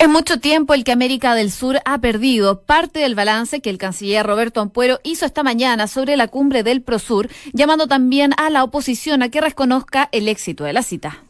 Es mucho tiempo el que América del Sur ha perdido. Parte del balance que el canciller Roberto Ampuero hizo esta mañana sobre la cumbre del Prosur, llamando también a la oposición a que reconozca el éxito de la cita.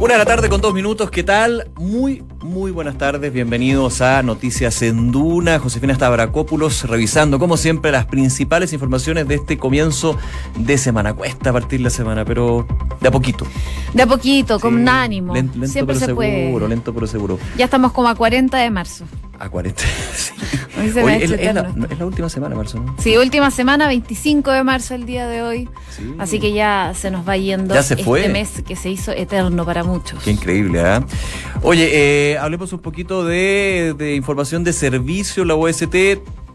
Una de la tarde con dos minutos, ¿qué tal? Muy, muy buenas tardes, bienvenidos a Noticias en Duna. Josefina Stavrakopoulos revisando, como siempre, las principales informaciones de este comienzo de semana. Cuesta partir la semana, pero de a poquito. De a poquito, con ánimo. lento- lento Siempre pero se seguro, puede. lento pero seguro. Ya estamos como a 40 de marzo. A 40. sí. Hoy se me Oye, ha hecho es, es la, eterno. es la última semana, marzo, ¿no? Sí, última semana, 25 de marzo el día de hoy. Sí. Así que ya se nos va yendo Ya se fue. este mes que se hizo eterno para muchos. Qué increíble, ¿ah? Oye, eh, hablemos un poquito de, de información de servicio. La OST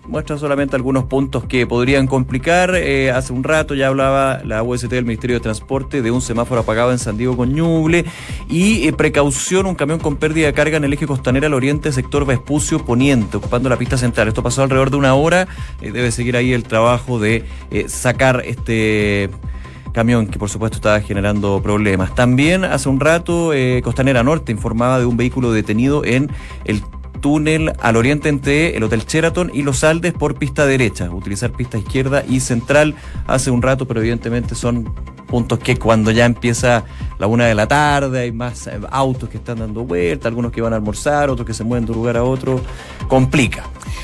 muestra solamente algunos puntos que podrían complicar. Eh, hace un rato ya hablaba la OST del Ministerio de Transporte de un semáforo apagado en San Diego con Ñuble y eh, precaución, un camión con pérdida de carga en el eje costanera al oriente, sector Vespucio Poniente, ocupando la pista central. Esto pasó alrededor de una hora. Eh, debe seguir ahí el trabajo de sacar este camión que por supuesto estaba generando problemas. También hace un rato Costanera Norte informaba de un vehículo detenido en el túnel al oriente entre el Hotel Sheraton y Los Aldes por pista derecha. Utilizar pista izquierda y central hace un rato, pero evidentemente son puntos que cuando ya empieza la una de la tarde hay más eh, autos que están dando vuelta, algunos que van a almorzar, otros que se mueven de un lugar a otro, complica.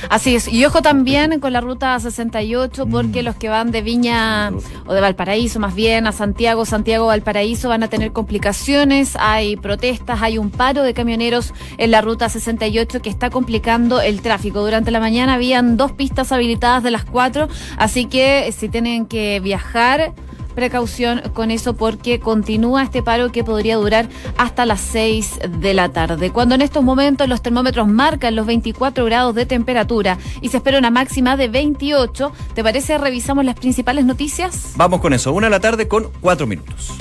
Así es. Y ojo también con la ruta 68, porque los que van de Viña o de Valparaíso, más bien, a Santiago, Santiago, Valparaíso, van a tener complicaciones. Hay protestas, hay un paro de camioneros en la ruta 68 que está complicando el tráfico. Durante la mañana habían dos pistas habilitadas de las cuatro, así que si tienen que viajar. Precaución con eso porque continúa este paro que podría durar hasta las 6 de la tarde. Cuando en estos momentos los termómetros marcan los 24 grados de temperatura y se espera una máxima de 28, ¿te parece revisamos las principales noticias? Vamos con eso, una de la tarde con cuatro minutos.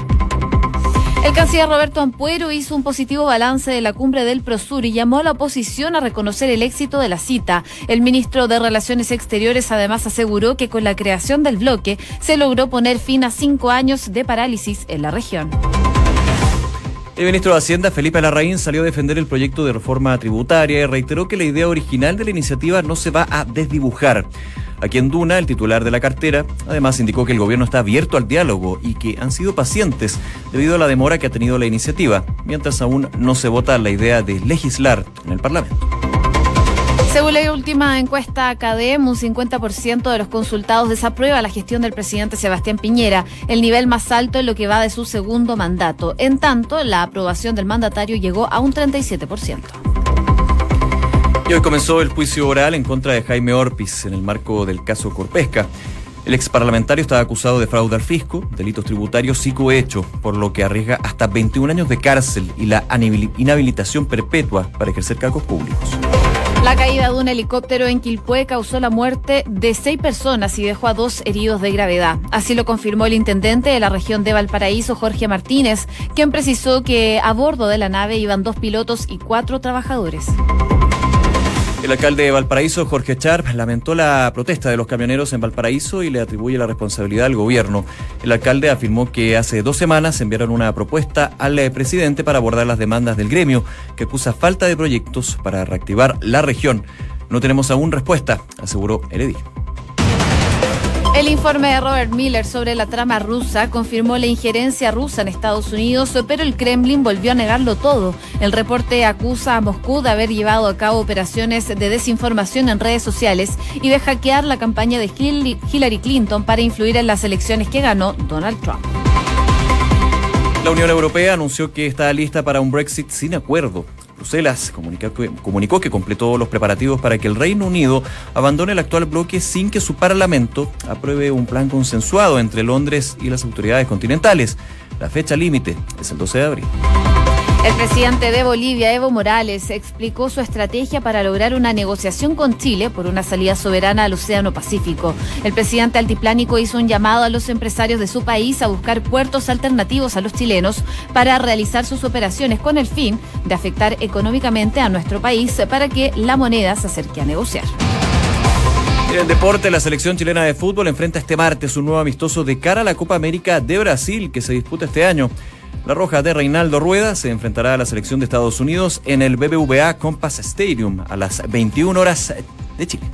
El canciller Roberto Ampuero hizo un positivo balance de la cumbre del Prosur y llamó a la oposición a reconocer el éxito de la cita. El ministro de Relaciones Exteriores además aseguró que con la creación del bloque se logró poner fin a cinco años de parálisis en la región. El ministro de Hacienda, Felipe Larraín, salió a defender el proyecto de reforma tributaria y reiteró que la idea original de la iniciativa no se va a desdibujar. Aquí en Duna, el titular de la cartera, además indicó que el gobierno está abierto al diálogo y que han sido pacientes debido a la demora que ha tenido la iniciativa, mientras aún no se vota la idea de legislar en el Parlamento. Según la última encuesta CADEM, un 50% de los consultados desaprueba la gestión del presidente Sebastián Piñera, el nivel más alto en lo que va de su segundo mandato. En tanto, la aprobación del mandatario llegó a un 37%. Y hoy comenzó el juicio oral en contra de Jaime Orpiz en el marco del caso Corpesca. El ex parlamentario estaba acusado de fraude al fisco, delitos tributarios y cohecho, por lo que arriesga hasta 21 años de cárcel y la inhabilitación perpetua para ejercer cargos públicos. La caída de un helicóptero en Quilpué causó la muerte de seis personas y dejó a dos heridos de gravedad. Así lo confirmó el intendente de la región de Valparaíso, Jorge Martínez, quien precisó que a bordo de la nave iban dos pilotos y cuatro trabajadores. El alcalde de Valparaíso, Jorge Charp, lamentó la protesta de los camioneros en Valparaíso y le atribuye la responsabilidad al gobierno. El alcalde afirmó que hace dos semanas enviaron una propuesta al eh, presidente para abordar las demandas del gremio, que acusa falta de proyectos para reactivar la región. No tenemos aún respuesta, aseguró el. El informe de Robert Miller sobre la trama rusa confirmó la injerencia rusa en Estados Unidos, pero el Kremlin volvió a negarlo todo. El reporte acusa a Moscú de haber llevado a cabo operaciones de desinformación en redes sociales y de hackear la campaña de Hil- Hillary Clinton para influir en las elecciones que ganó Donald Trump. La Unión Europea anunció que está lista para un Brexit sin acuerdo. Bruselas comunicó que, completó los preparativos para que el Reino Unido abandone el actual bloque sin que su Parlamento apruebe un plan consensuado entre Londres y las autoridades continentales. La fecha límite es el 12 de abril. El presidente de Bolivia, Evo Morales, explicó su estrategia para lograr una negociación con Chile por una salida soberana al Océano Pacífico. El presidente altiplánico hizo un llamado a los empresarios de su país a buscar puertos alternativos a los chilenos para realizar sus operaciones con el fin de afectar económicamente a nuestro país para que la moneda se acerque a negociar. En el deporte, la selección chilena de fútbol enfrenta este martes un nuevo amistoso de cara a la Copa América de Brasil que se disputa este año. La Roja de Reinaldo Rueda se enfrentará a la selección de Estados Unidos en el BBVA Compass Stadium a las 21 horas de Chile.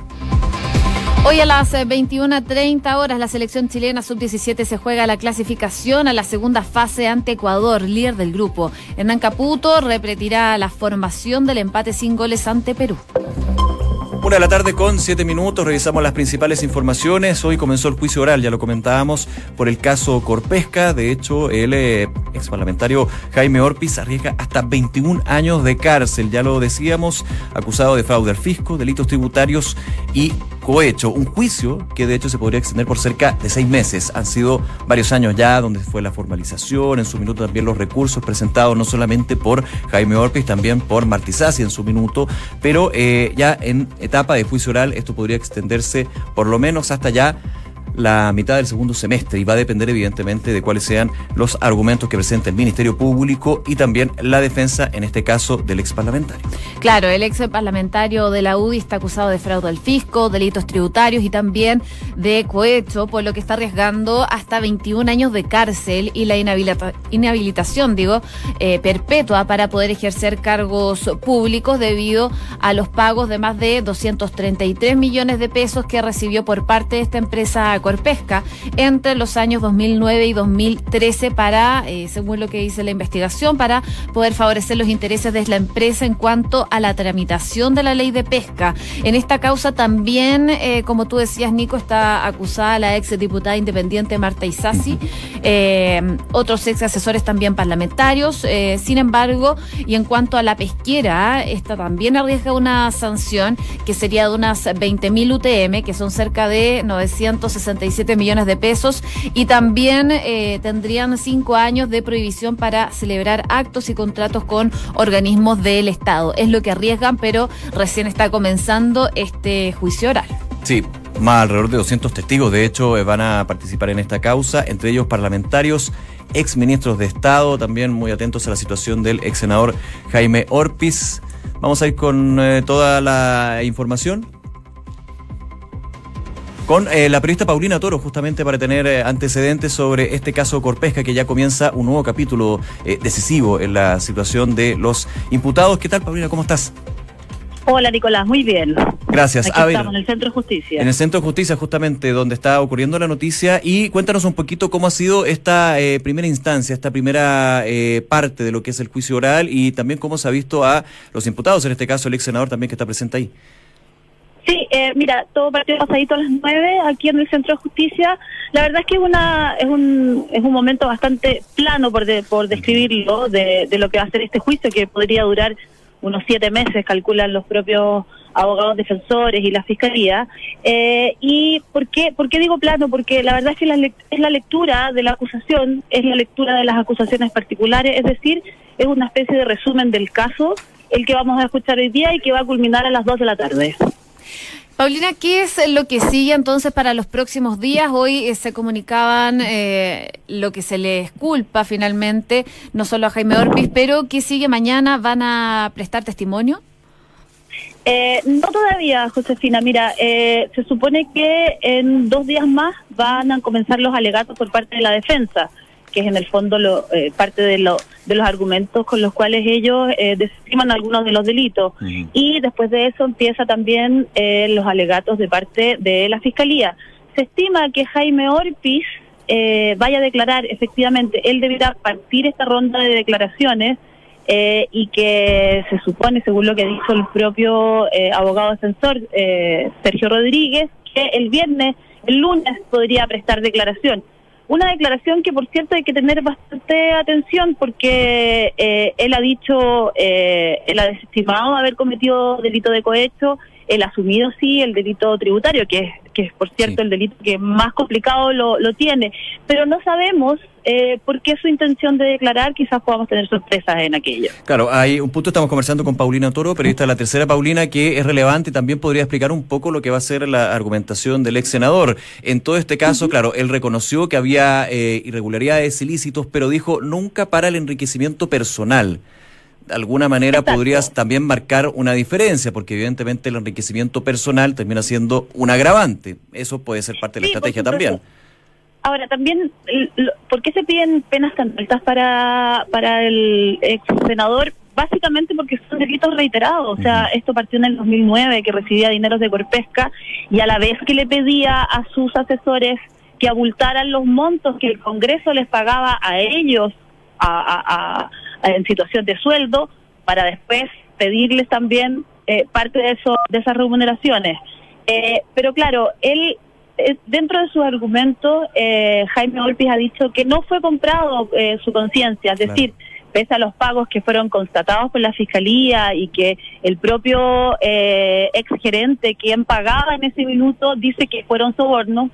Hoy a las 21.30 eh, horas la selección chilena sub-17 se juega la clasificación a la segunda fase ante Ecuador, líder del grupo. Hernán Caputo repetirá la formación del empate sin goles ante Perú. Una de la tarde con siete minutos, revisamos las principales informaciones. Hoy comenzó el juicio oral, ya lo comentábamos, por el caso Corpesca. De hecho, el eh, ex parlamentario Jaime Orpiz arriesga hasta 21 años de cárcel, ya lo decíamos, acusado de fraude al fisco, delitos tributarios y cohecho. Un juicio que de hecho se podría extender por cerca de seis meses. Han sido varios años ya donde fue la formalización, en su minuto también los recursos presentados no solamente por Jaime Orpiz, también por Martizasi en su minuto, pero eh, ya en etapa de juicio oral esto podría extenderse por lo menos hasta ya la mitad del segundo semestre y va a depender evidentemente de cuáles sean los argumentos que presente el Ministerio Público y también la defensa, en este caso, del ex parlamentario. Claro, el ex parlamentario de la UDI está acusado de fraude al fisco, delitos tributarios y también de cohecho, por lo que está arriesgando hasta 21 años de cárcel y la inhabilitación, digo, eh, perpetua para poder ejercer cargos públicos debido a los pagos de más de 233 millones de pesos que recibió por parte de esta empresa Corpesca entre los años 2009 y 2013 para, eh, según lo que dice la investigación, para poder favorecer los intereses de la empresa en cuanto a la tramitación de la ley de pesca. En esta causa también, eh, como tú decías, Nico, está acusada la ex diputada independiente Marta Isasi, eh, otros ex asesores también parlamentarios. sin embargo, y en cuanto a la pesquera, esta también arriesga una sanción que sería de unas 20.000 UTM, que son cerca de 960 67 millones de pesos y también eh, tendrían cinco años de prohibición para celebrar actos y contratos con organismos del Estado. Es lo que arriesgan, pero recién está comenzando este juicio oral. Sí, más alrededor de 200 testigos, de hecho, eh, van a participar en esta causa, entre ellos parlamentarios, ex ministros de Estado, también muy atentos a la situación del ex senador Jaime Orpiz. Vamos a ir con eh, toda la información con eh, la periodista Paulina Toro, justamente para tener eh, antecedentes sobre este caso Corpesca, que ya comienza un nuevo capítulo eh, decisivo en la situación de los imputados. ¿Qué tal, Paulina? ¿Cómo estás? Hola Nicolás, muy bien. Gracias. estamos en el Centro de Justicia. En el Centro de Justicia, justamente, donde está ocurriendo la noticia. Y cuéntanos un poquito cómo ha sido esta primera instancia, esta primera parte de lo que es el juicio oral y también cómo se ha visto a los imputados, en este caso el ex senador también que está presente ahí. Sí, eh, mira, todo partió pasadito a las nueve aquí en el Centro de Justicia. La verdad es que es, una, es, un, es un momento bastante plano, por, por describirlo, de, de lo que va a ser este juicio, que podría durar unos siete meses, calculan los propios abogados defensores y la fiscalía. Eh, ¿Y por qué, por qué digo plano? Porque la verdad es que la, es la lectura de la acusación, es la lectura de las acusaciones particulares, es decir, es una especie de resumen del caso, el que vamos a escuchar hoy día y que va a culminar a las dos de la tarde. Paulina, ¿qué es lo que sigue entonces para los próximos días? Hoy eh, se comunicaban eh, lo que se les culpa finalmente, no solo a Jaime Orpiz, pero ¿qué sigue mañana? ¿Van a prestar testimonio? Eh, no todavía, Josefina. Mira, se supone que en dos días más van a comenzar los alegatos por parte de la defensa que es en el fondo lo, eh, parte de, lo, de los argumentos con los cuales ellos eh, desestiman algunos de los delitos. Y después de eso empieza también eh, los alegatos de parte de la Fiscalía. Se estima que Jaime Orpiz eh, vaya a declarar, efectivamente, él deberá partir esta ronda de declaraciones y que se supone, según lo que dijo el propio abogado defensor Sergio Rodríguez, que el viernes, el lunes podría prestar declaración. Una declaración que, por cierto, hay que tener bastante atención porque eh, él ha dicho, eh, él ha desestimado haber cometido delito de cohecho, él ha asumido sí el delito tributario, que es, que es por cierto el delito que más complicado lo, lo tiene, pero no sabemos eh, por qué su intención de declarar, quizás podamos tener sorpresas en aquello. Claro, hay un punto, estamos conversando con Paulina Toro, periodista de la tercera Paulina, que es relevante y también podría explicar un poco lo que va a ser la argumentación del ex senador. En todo este caso, claro, él reconoció que había eh, irregularidades ilícitos, pero dijo nunca para el enriquecimiento personal de alguna manera podrías también marcar una diferencia, porque evidentemente el enriquecimiento personal termina siendo un agravante. Eso puede ser parte de la estrategia también. Ahora, también, ¿por qué se piden penas tan altas para, para el ex senador? Básicamente porque son delitos reiterados. O sea, esto partió en el 2009, que recibía dineros de Corpesca, y a la vez que le pedía a sus asesores que abultaran los montos que el Congreso les pagaba a ellos a, en situación de sueldo, para después pedirles también eh, parte de, eso, de esas remuneraciones. Eh, pero claro, él dentro de sus argumentos, eh, Jaime Olpis ha dicho que no fue comprado eh, su conciencia, es decir, pese a los pagos que fueron constatados por la fiscalía y que el propio eh, ex gerente, quien pagaba en ese minuto, dice que fueron sobornos.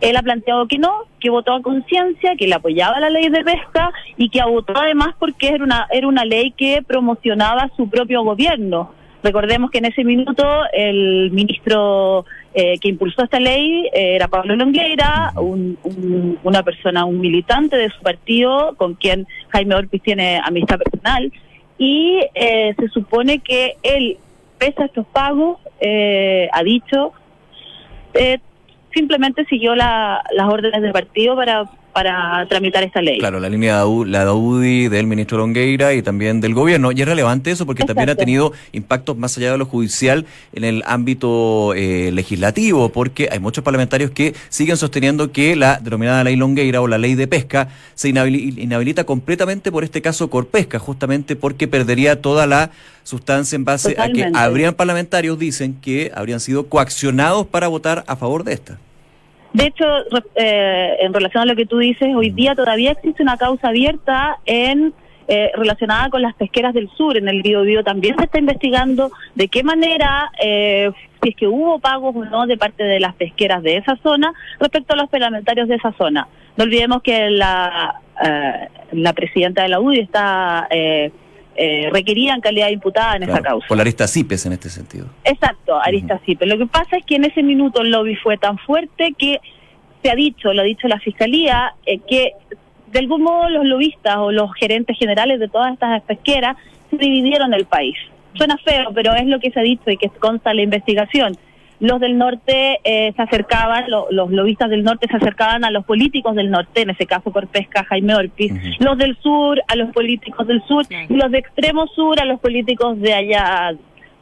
Él ha planteado que no, que votó a conciencia, que le apoyaba la ley de pesca y que votó además porque era una, era una ley que promocionaba su propio gobierno. Recordemos que en ese minuto el ministro eh, que impulsó esta ley eh, era Pablo Longueira, una persona, un militante de su partido con quien Jaime Orpiz tiene amistad personal. Y eh, se supone que él, pese a estos pagos, ha dicho, simplemente siguió las órdenes del partido para para tramitar esta ley. Claro, la línea de la de del ministro Longueira y también del gobierno. Y es relevante eso porque también ha tenido impactos más allá de lo judicial en el ámbito eh, legislativo, porque hay muchos parlamentarios que siguen sosteniendo que la denominada ley Longueira o la ley de pesca se inhabilita completamente por este caso Corpesca, justamente porque perdería toda la sustancia en base a que habrían parlamentarios, dicen, que habrían sido coaccionados para votar a favor de esta. De hecho, eh, en relación a lo que tú dices, hoy día todavía existe una causa abierta en eh, relacionada con las pesqueras del sur. En el Bio, también se está investigando de qué manera, eh, si es que hubo pagos o no de parte de las pesqueras de esa zona respecto a los parlamentarios de esa zona. No olvidemos que la, la presidenta de la UDI está eh, requerían calidad de imputada en esa causa. Por la arista CIPES en este sentido. Exacto, arista CIPES. Lo que pasa es que en ese minuto el lobby fue tan fuerte que se ha dicho, lo ha dicho la Fiscalía, eh, que de algún modo los lobistas o los gerentes generales de todas estas pesqueras se dividieron el país. Suena feo, pero es lo que se ha dicho y que consta la investigación los del norte eh, se acercaban, los lobistas del norte se acercaban a los políticos del norte, en ese caso por pesca Jaime Orpiz, los del sur a los políticos del sur y los de extremo sur a los políticos de allá.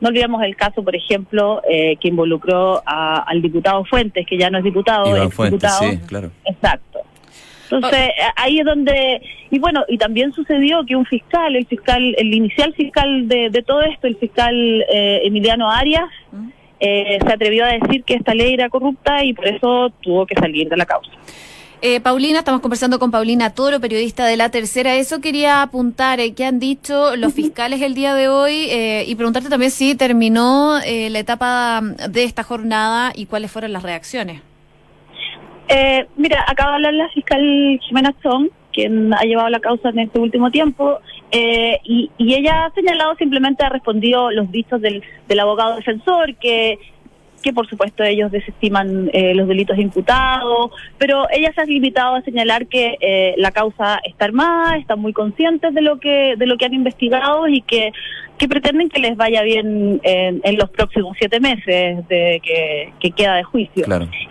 No olvidemos el caso, por ejemplo, eh, que involucró al diputado Fuentes, que ya no es diputado, es diputado. Sí, claro. Exacto. Entonces, oh. ahí es donde, y bueno, y también sucedió que un fiscal, el fiscal, el inicial fiscal de, todo esto, el fiscal eh, Emiliano Arias, eh, se atrevió a decir que esta ley era corrupta y por eso tuvo que salir de la causa. Eh, Paulina, estamos conversando con Paulina Toro, periodista de La Tercera. Eso quería apuntar, eh, ¿qué han dicho los fiscales el día de hoy? Eh, y preguntarte también si terminó la etapa de esta jornada y cuáles fueron las reacciones. mira, acaba de hablar la fiscal Jimena Chong, quien ha llevado la causa en este último tiempo, eh, y, ella ha señalado, simplemente ha respondido los dichos del, del abogado defensor, que que por supuesto ellos desestiman eh, los delitos imputados, pero ella se ha limitado a señalar que eh, la causa está armada, están muy conscientes de lo que de lo que han investigado y que, que pretenden que les vaya bien en, en los próximos siete meses de que, que queda de juicio.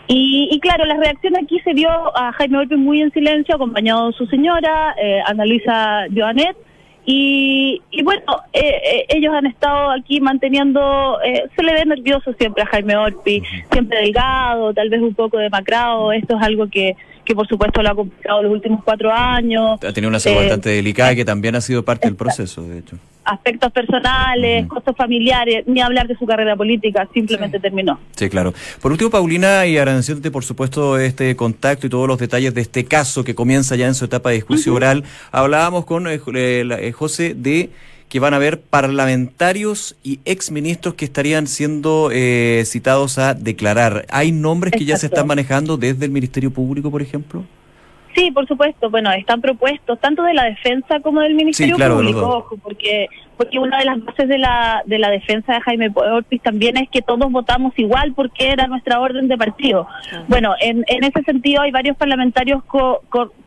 Y, y, claro, la reacción aquí se vio a Jaime Golpe muy en silencio, acompañado de su señora, eh, Ana Luisa Joanet, y, y bueno, eh, eh, ellos han estado aquí manteniendo, eh, se le ve nervioso siempre a Jaime Orpi, siempre delgado, tal vez un poco demacrado, esto es algo que, que por supuesto lo ha complicado los últimos cuatro años. Ha tenido una salud bastante delicada que también ha sido parte del proceso, de hecho aspectos personales, costos familiares, ni hablar de su carrera política, simplemente terminó. Sí, claro. Por último, Paulina, y agradeciéndote por supuesto este contacto y todos los detalles de este caso que comienza ya en su etapa de juicio oral, hablábamos con eh, eh, José de que van a haber parlamentarios y exministros que estarían siendo eh, citados a declarar. ¿Hay nombres que ya se están manejando desde el Ministerio Público, por ejemplo? Sí, por supuesto. Bueno, están propuestos tanto de la defensa como del Ministerio Público, ojo, porque porque una de las bases de la de la defensa de Jaime Ortiz también es que todos votamos igual porque era nuestra orden de partido. Bueno, en, en ese sentido hay varios parlamentarios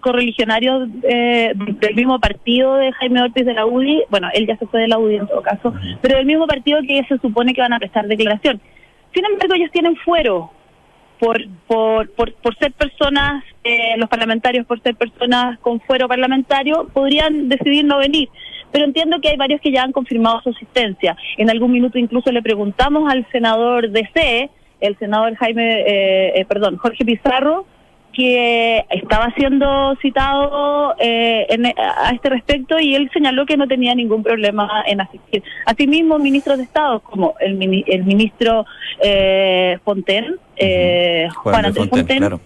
correligionarios eh, del mismo partido de Jaime Ortiz de la UDI, bueno, él ya se fue de la UDI en todo caso, pero del mismo partido que se supone que van a prestar declaración. Sin embargo, ellos tienen fuero por, por, por, por ser personas, eh, los parlamentarios por ser personas con fuero parlamentario, podrían decidir no venir. Pero entiendo que hay varios que ya han confirmado su asistencia. En algún minuto incluso le preguntamos al senador DC, el senador Jaime, eh, eh, perdón, Jorge Pizarro, que estaba siendo citado eh, en, a este respecto y él señaló que no tenía ningún problema en asistir. Asimismo, ministros de Estado como el, el ministro eh, Fonten, eh, Juan, Andrés Fonten,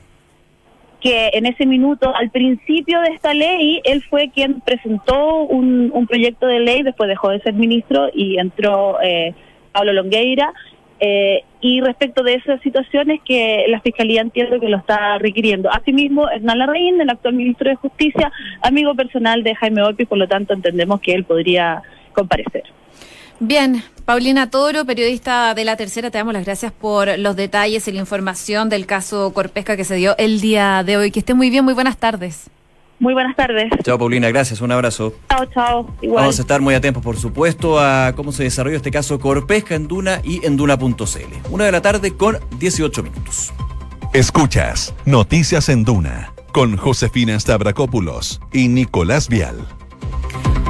que en ese minuto, al principio de esta ley, él fue quien presentó un, un proyecto de ley, después dejó de ser ministro y entró eh, Pablo Longueira eh, y respecto de esas situaciones que la Fiscalía entiende que lo está requiriendo. Asimismo, Hernán Larraín, el actual ministro de Justicia, amigo personal de Jaime Olpi, por lo tanto entendemos que él podría comparecer. Bien, Paulina Toro, periodista de La Tercera, te damos las gracias por los detalles y la información del caso Corpesca que se dio el día de hoy. Que esté muy bien, muy buenas tardes. Muy buenas tardes. Chao, Paulina, gracias, un abrazo. Chao, chao. Igual. Vamos a estar muy atentos, por supuesto, a cómo se desarrolla este caso Corpesca en Duna y en Duna.cl. Una de la tarde con 18 minutos. Escuchas Noticias en Duna con Josefina Stavrakopoulos y Nicolás Vial.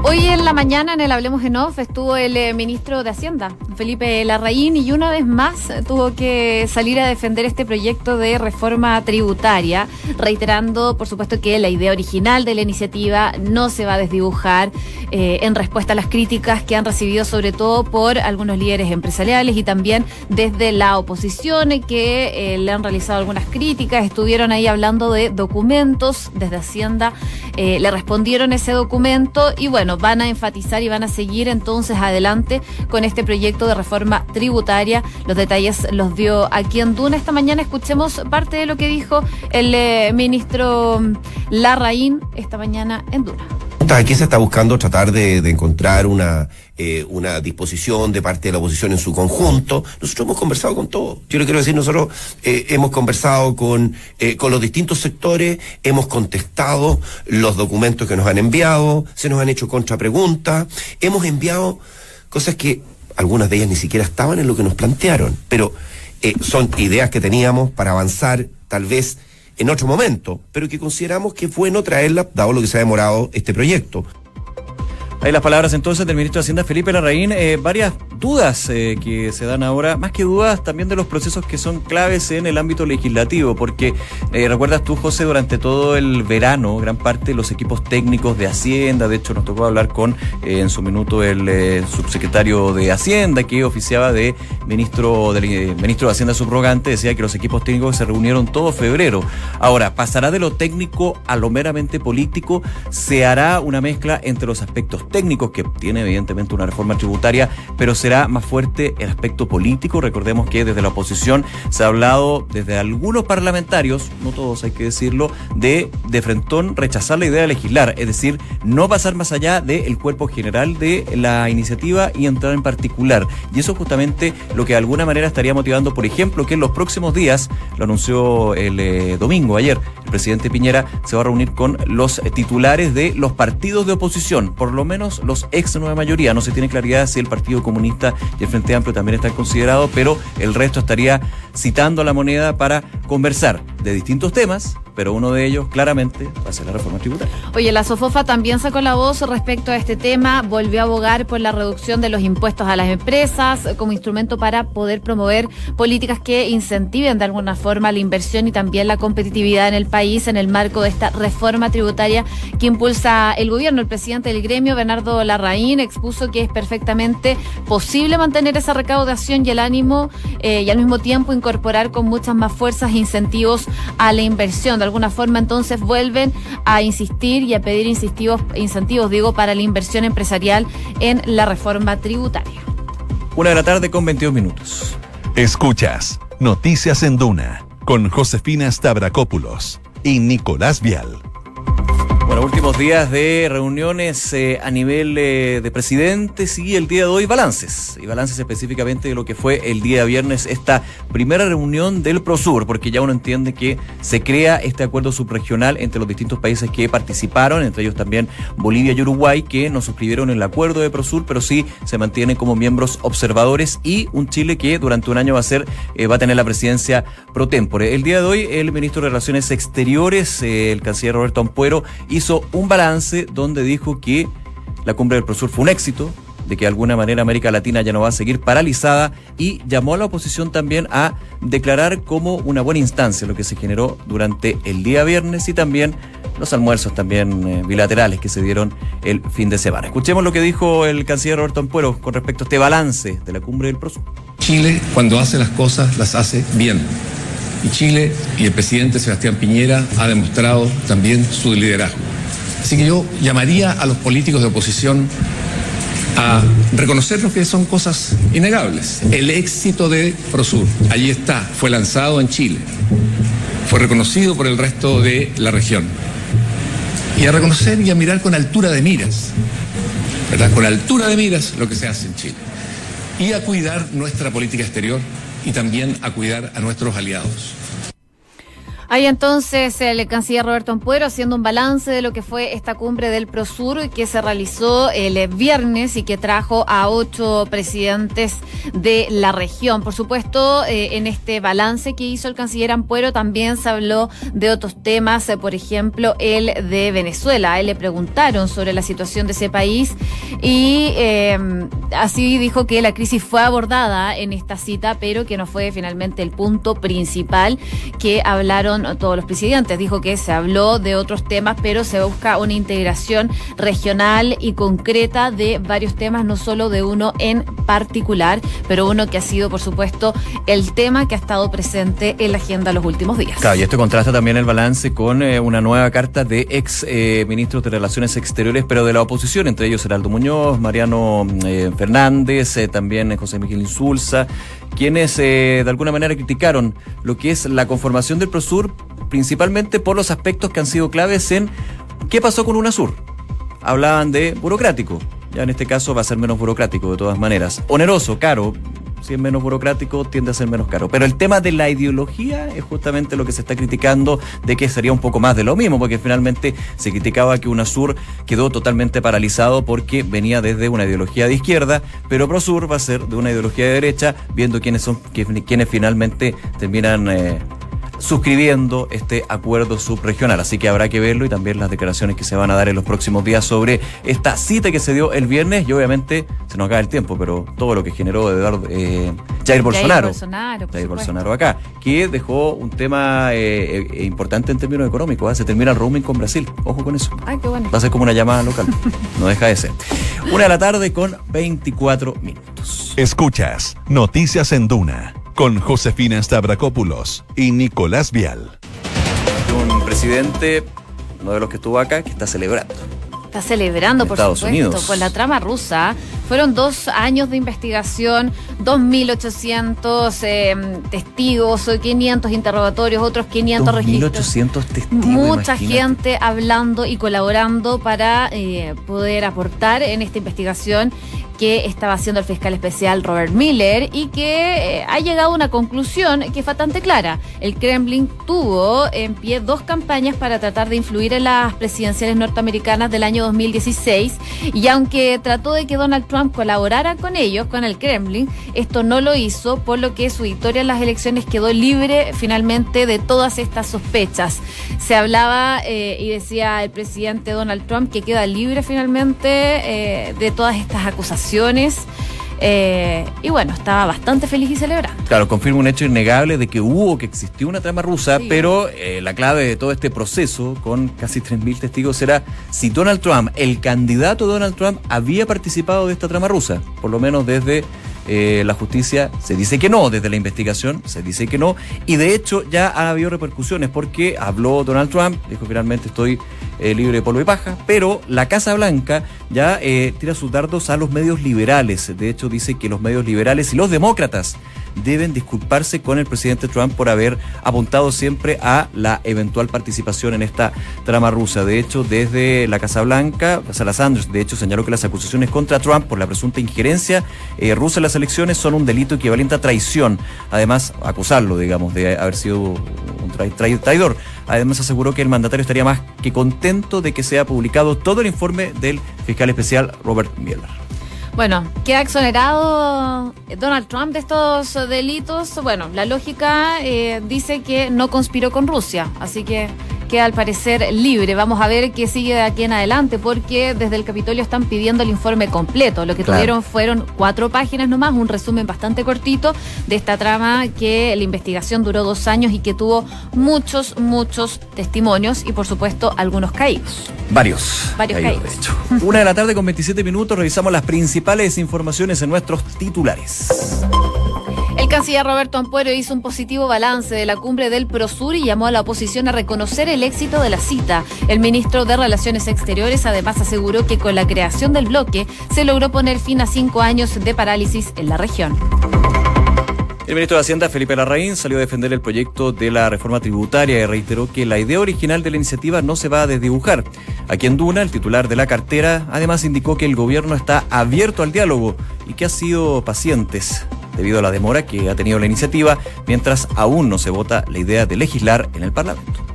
Hoy en la mañana en el Hablemos en Off estuvo el eh, ministro de Hacienda, Felipe Larraín, y una vez más tuvo que salir a defender este proyecto de reforma tributaria, reiterando, por supuesto, que la idea original de la iniciativa no se va a desdibujar eh, en respuesta a las críticas que han recibido sobre todo por algunos líderes empresariales y también desde la oposición que eh, le han realizado algunas críticas, estuvieron ahí hablando de documentos desde Hacienda, le respondieron ese documento y bueno, van a enfatizar y van a seguir entonces adelante con este proyecto de reforma tributaria. Los detalles los dio aquí en Duna. Esta mañana escuchemos parte de lo que dijo el eh, ministro Larraín esta mañana en Duna. Aquí se está buscando tratar de, encontrar una, eh, una disposición de parte de la oposición en su conjunto. Nosotros hemos conversado con todos. Yo le quiero decir, nosotros eh, hemos conversado con, eh, con los distintos sectores, hemos contestado los documentos que nos han enviado, se nos han hecho contrapreguntas, hemos enviado cosas que algunas de ellas ni siquiera estaban en lo que nos plantearon, pero son ideas que teníamos para avanzar tal vez en otro momento, pero que consideramos que es bueno traerla, dado lo que se ha demorado este proyecto. Hay las palabras entonces del ministro de Hacienda Felipe Larraín. Eh, varias dudas eh, que se dan ahora, más que dudas también de los procesos que son claves en el ámbito legislativo, porque eh, recuerdas tú, José, durante todo el verano, gran parte de los equipos técnicos de Hacienda, de hecho nos tocó hablar con en su minuto el subsecretario de Hacienda que oficiaba de ministro, del ministro de Hacienda subrogante, decía que los equipos técnicos se reunieron todo febrero. Ahora, pasará de lo técnico a lo meramente político, se hará una mezcla entre los aspectos técnicos, que tiene evidentemente una reforma tributaria, pero será más fuerte el aspecto político. Recordemos que desde la oposición se ha hablado desde algunos parlamentarios, no todos hay que decirlo, de de frentón rechazar la idea de legislar, es decir, no pasar más allá del cuerpo general de la iniciativa y entrar en particular. Y eso es justamente lo que de alguna manera estaría motivando, por ejemplo, que en los próximos días, lo anunció el eh, domingo, ayer, el presidente Piñera se va a reunir con los titulares de los partidos de oposición, por lo menos los ex nueva mayoría. No se tiene claridad si el Partido Comunista y el Frente Amplio también están considerados, pero el resto estaría citando la moneda para conversar de distintos temas, pero uno de ellos claramente va a ser la reforma tributaria. Oye, la Sofofa también sacó la voz respecto a este tema, volvió a abogar por la reducción de los impuestos a las empresas como instrumento para poder promover políticas que incentiven de alguna forma la inversión y también la competitividad en el país en el marco de esta reforma tributaria que impulsa el gobierno. El presidente del gremio, Bernardo Larraín, expuso que es perfectamente posible mantener esa recaudación y el ánimo eh, y al mismo tiempo incorporar con muchas más fuerzas incentivos a la inversión. De alguna forma entonces vuelven a insistir y a pedir incentivos, incentivos digo, para la inversión empresarial en la reforma tributaria. Una de la tarde con 22 minutos. Escuchas Noticias en Duna con Josefina Stavrakopoulos y Nicolás Vial. Bueno, últimos días de reuniones eh, a nivel eh, de presidentes y el día de hoy balances. Y balances específicamente de lo que fue el día viernes esta primera reunión del Prosur, porque ya uno entiende que se crea este acuerdo subregional entre los distintos países que participaron, entre ellos también Bolivia y Uruguay, que no suscribieron el acuerdo de Prosur, pero sí se mantienen como miembros observadores y un Chile que durante un año va a ser, eh, va a tener la presidencia pro tempore. El día de hoy el ministro de Relaciones Exteriores, el canciller Roberto Ampuero, hizo un balance donde dijo que la cumbre del Prosur fue un éxito, de que de alguna manera América Latina ya no va a seguir paralizada y llamó a la oposición también a declarar como una buena instancia lo que se generó durante el día viernes y también los almuerzos también eh, bilaterales que se dieron el fin de semana. Escuchemos lo que dijo el canciller Roberto Ampuero con respecto a este balance de la cumbre del Prosur. Chile, cuando hace las cosas, las hace bien. Y Chile y el presidente Sebastián Piñera ha demostrado también su liderazgo. Así que yo llamaría a los políticos de oposición a reconocer lo que son cosas innegables. El éxito de Prosur, allí está, fue lanzado en Chile, fue reconocido por el resto de la región. Y a reconocer y a mirar con altura de miras, ¿verdad? Con altura de miras lo que se hace en Chile. Y a cuidar nuestra política exterior y también a cuidar a nuestros aliados. Ahí entonces el canciller Roberto Ampuero haciendo un balance de lo que fue esta cumbre del Prosur que se realizó el viernes y que trajo a ocho presidentes de la región. Por supuesto, eh, en este balance que hizo el canciller Ampuero también se habló de otros temas, eh, por ejemplo, el de Venezuela. Él le preguntaron sobre la situación de ese país y eh, así dijo que la crisis fue abordada en esta cita, pero que no fue finalmente el punto principal que hablaron todos los presidentes. Dijo que se habló de otros temas, pero se busca una integración regional y concreta de varios temas, no solo de uno en particular, pero uno que ha sido, por supuesto, el tema que ha estado presente en la agenda los últimos días. Claro, y esto contrasta también el balance con eh, una nueva carta de ex eh, ministros de Relaciones Exteriores, pero de la oposición, entre ellos Heraldo Muñoz, Mariano eh, Fernández, también José Miguel Insulza, quienes de alguna manera criticaron lo que es la conformación del Prosur, principalmente por los aspectos que han sido claves en qué pasó con UNASUR. Hablaban de burocrático, ya en este caso va a ser menos burocrático de todas maneras. Oneroso, caro, si es menos burocrático, tiende a ser menos caro. Pero el tema de la ideología es justamente lo que se está criticando, de que sería un poco más de lo mismo, porque finalmente se criticaba que UNASUR quedó totalmente paralizado porque venía desde una ideología de izquierda, pero ProSur va a ser de una ideología de derecha, viendo quiénes son quienes finalmente terminan eh, suscribiendo este acuerdo subregional. Así que habrá que verlo y también las declaraciones que se van a dar en los próximos días sobre esta cita que se dio el viernes. Y obviamente se nos acaba el tiempo, pero todo lo que generó Eduardo, eh, Jair Bolsonaro. Bolsonaro, por Jair supuesto. Bolsonaro acá, que dejó un tema eh, eh, importante en términos económicos. ¿ah? Se termina el roaming con Brasil. Ojo con eso. Ay, qué bueno. Va a ser como una llamada local. No deja de ser. Una de la tarde con 24 minutos. Escuchas Noticias en Duna con Josefina Stavrakopoulos y Nicolás Vial. Un presidente, uno de los que estuvo acá, que está celebrando. Está celebrando, por Estados supuesto, Unidos. pues la trama rusa. Fueron dos años de investigación, 2.800 eh, testigos, 500 interrogatorios, otros 500 registros. 2.800 testigos. Mucha imagínate. gente hablando y colaborando para eh, poder aportar en esta investigación que estaba haciendo el fiscal especial Robert Miller y que eh, ha llegado a una conclusión que es bastante clara. El Kremlin tuvo en pie dos campañas para tratar de influir en las presidenciales norteamericanas del año 2016 y aunque trató de que Donald Trump colaborara con ellos, con el Kremlin, esto no lo hizo, por lo que su victoria en las elecciones quedó libre finalmente de todas estas sospechas. Se hablaba eh, y decía el presidente Donald Trump que queda libre finalmente eh, de todas estas acusaciones. Eh, y bueno, estaba bastante feliz y celebrando. Claro, confirma un hecho innegable de que hubo, que existió una trama rusa, Sí. pero eh, la clave de todo este proceso, con casi 3.000 testigos, era si Donald Trump, el candidato Donald Trump, había participado de esta trama rusa. Por lo menos desde eh, la justicia se dice que no, desde la investigación se dice que no, y de hecho ya ha habido repercusiones porque habló Donald Trump, dijo finalmente estoy eh, libre de polvo y paja, pero la Casa Blanca ya eh, tira sus dardos a los medios liberales. De hecho, dice que los medios liberales y los demócratas deben disculparse con el presidente Trump por haber apuntado siempre a la eventual participación en esta trama rusa. De hecho, desde la Casa Blanca, Sala Sanders, de hecho, señaló que las acusaciones contra Trump por la presunta injerencia eh, rusa en las elecciones son un delito equivalente a traición. Además, acusarlo, digamos, de haber sido un traidor. Además, aseguró que el mandatario estaría más que contento de que sea publicado todo el informe del fiscal especial Robert Mueller. Bueno, queda exonerado Donald Trump de estos delitos. Bueno, la lógica eh, dice que no conspiró con Rusia, así que queda al parecer libre. Vamos a ver qué sigue de aquí en adelante, porque desde el Capitolio están pidiendo el informe completo. Lo que tuvieron fueron cuatro páginas nomás, un resumen bastante cortito de esta trama que la investigación duró dos años y que tuvo muchos, muchos testimonios y por supuesto algunos caídos. Varios. Varios caídos. De hecho. Una de la tarde con 27 minutos revisamos las principales informaciones en nuestros titulares. El canciller Roberto Ampuero hizo un positivo balance de la cumbre del Prosur y llamó a la oposición a reconocer el éxito de la cita. El ministro de Relaciones Exteriores además aseguró que con la creación del bloque se logró poner fin a cinco años de parálisis en la región. El ministro de Hacienda, Felipe Larraín, salió a defender el proyecto de la reforma tributaria y reiteró que la idea original de la iniciativa no se va a desdibujar. Aquí en Duna, el titular de la cartera, además indicó que el gobierno está abierto al diálogo y que ha sido pacientes debido a la demora que ha tenido la iniciativa, mientras aún no se vota la idea de legislar en el Parlamento.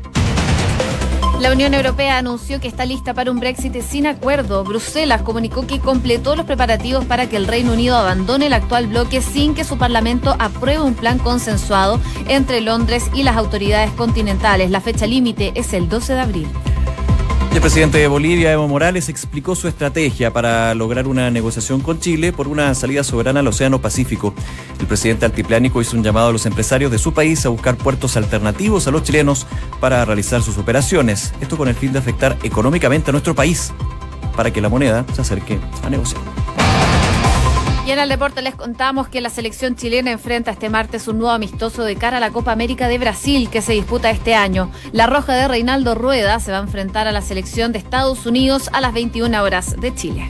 La Unión Europea anunció que está lista para un Brexit sin acuerdo. Bruselas comunicó que completó los preparativos para que el Reino Unido abandone el actual bloque sin que su Parlamento apruebe un plan consensuado entre Londres y las autoridades continentales. La fecha límite es el 12 de abril. El presidente de Bolivia, Evo Morales, explicó su estrategia para lograr una negociación con Chile por una salida soberana al Océano Pacífico. El presidente altiplánico hizo un llamado a los empresarios de su país a buscar puertos alternativos a los chilenos para realizar sus operaciones. Esto con el fin de afectar económicamente a nuestro país, para que la moneda se acerque a negociar. Y en el deporte les contamos que la selección chilena enfrenta este martes un nuevo amistoso de cara a la Copa América de Brasil que se disputa este año. La Roja de Reinaldo Rueda se va a enfrentar a la selección de Estados Unidos a las 21 horas de Chile.